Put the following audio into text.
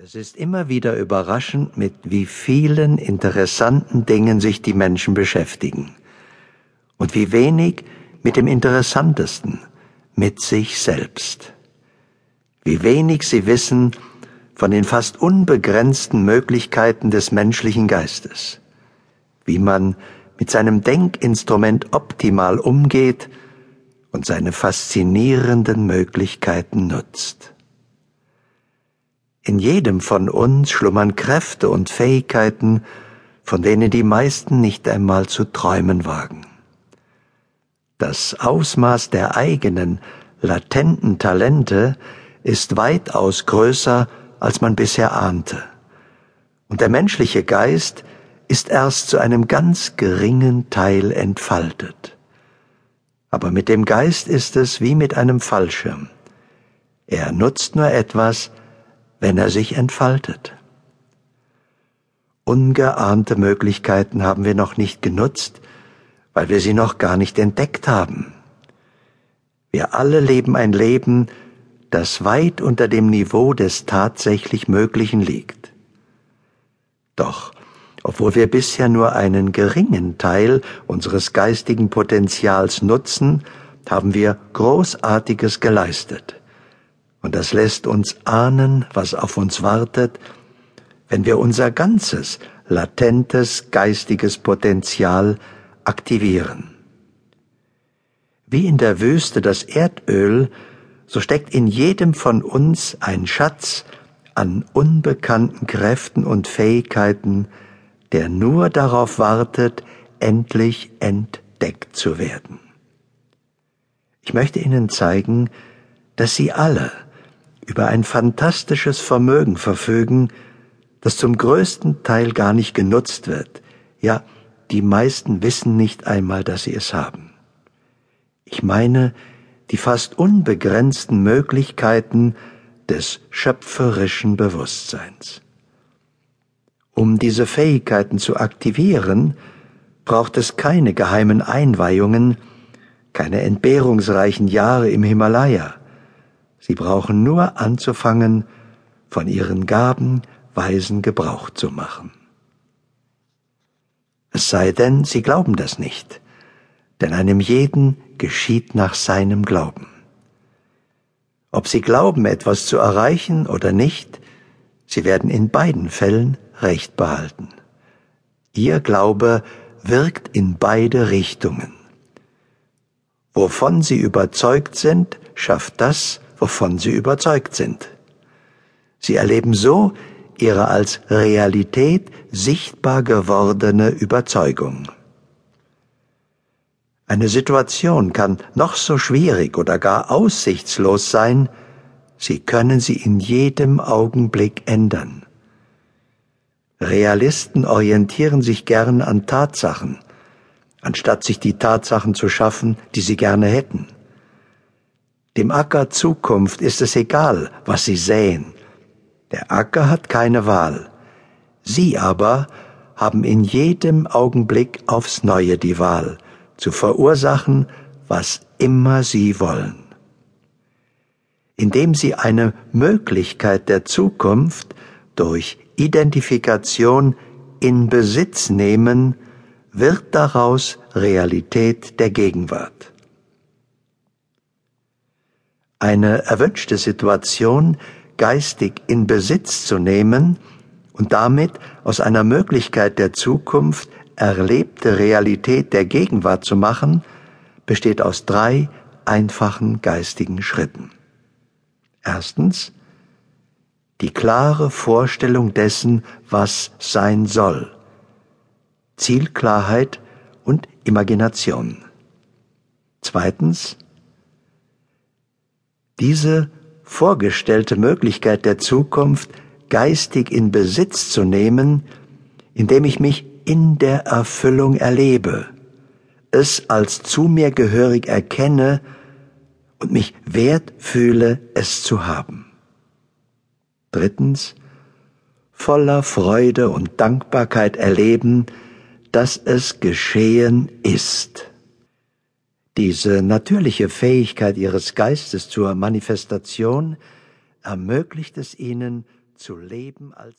Es ist immer wieder überraschend, mit wie vielen interessanten Dingen sich die Menschen beschäftigen und wie wenig mit dem Interessantesten, mit sich selbst. Wie wenig sie wissen von den fast unbegrenzten Möglichkeiten des menschlichen Geistes, wie man mit seinem Denkinstrument optimal umgeht und seine faszinierenden Möglichkeiten nutzt. In jedem von uns schlummern Kräfte und Fähigkeiten, von denen die meisten nicht einmal zu träumen wagen. Das Ausmaß der eigenen, latenten Talente ist weitaus größer, als man bisher ahnte. Und der menschliche Geist ist erst zu einem ganz geringen Teil entfaltet. Aber mit dem Geist ist es wie mit einem Fallschirm. Er nutzt nur etwas, wenn er sich entfaltet. Ungeahnte Möglichkeiten haben wir noch nicht genutzt, weil wir sie noch gar nicht entdeckt haben. Wir alle leben ein Leben, das weit unter dem Niveau des tatsächlich Möglichen liegt. Doch, obwohl wir bisher nur einen geringen Teil unseres geistigen Potenzials nutzen, haben wir Großartiges geleistet. Und das lässt uns ahnen, was auf uns wartet, wenn wir unser ganzes, latentes geistiges Potenzial aktivieren. Wie in der Wüste das Erdöl, so steckt in jedem von uns ein Schatz an unbekannten Kräften und Fähigkeiten, der nur darauf wartet, endlich entdeckt zu werden. Ich möchte Ihnen zeigen, dass Sie alle über ein fantastisches Vermögen verfügen, das zum größten Teil gar nicht genutzt wird. Ja, die meisten wissen nicht einmal, dass sie es haben. Ich meine die fast unbegrenzten Möglichkeiten des schöpferischen Bewusstseins. Um diese Fähigkeiten zu aktivieren, braucht es keine geheimen Einweihungen, keine entbehrungsreichen Jahre im Himalaya, Sie brauchen nur anzufangen, von ihren Gaben weisen Gebrauch zu machen. Es sei denn, sie glauben das nicht, denn einem jeden geschieht nach seinem Glauben. Ob sie glauben, etwas zu erreichen oder nicht, sie werden in beiden Fällen Recht behalten. Ihr Glaube wirkt in beide Richtungen. Wovon sie überzeugt sind, schafft das, wovon sie überzeugt sind. Sie erleben so ihre als Realität sichtbar gewordene Überzeugung. Eine Situation kann noch so schwierig oder gar aussichtslos sein, Sie können sie in jedem Augenblick ändern. Realisten orientieren sich gern an Tatsachen, anstatt sich die Tatsachen zu schaffen, die sie gerne hätten. Dem Acker Zukunft ist es egal, was sie säen. Der Acker hat keine Wahl. Sie aber haben in jedem Augenblick aufs neue die Wahl, zu verursachen, was immer sie wollen. Indem sie eine Möglichkeit der Zukunft durch Identifikation in Besitz nehmen, wird daraus Realität der Gegenwart. Eine erwünschte Situation geistig in Besitz zu nehmen und damit aus einer Möglichkeit der Zukunft erlebte Realität der Gegenwart zu machen, besteht aus drei einfachen geistigen Schritten. Erstens die klare Vorstellung dessen, was sein soll. Zielklarheit und Imagination. Zweitens diese vorgestellte Möglichkeit der Zukunft geistig in Besitz zu nehmen, indem ich mich in der Erfüllung erlebe, es als zu mir gehörig erkenne und mich wert fühle, es zu haben. Drittens, voller Freude und Dankbarkeit erleben, dass es geschehen ist. Diese natürliche Fähigkeit ihres Geistes zur Manifestation ermöglicht es ihnen, zu leben als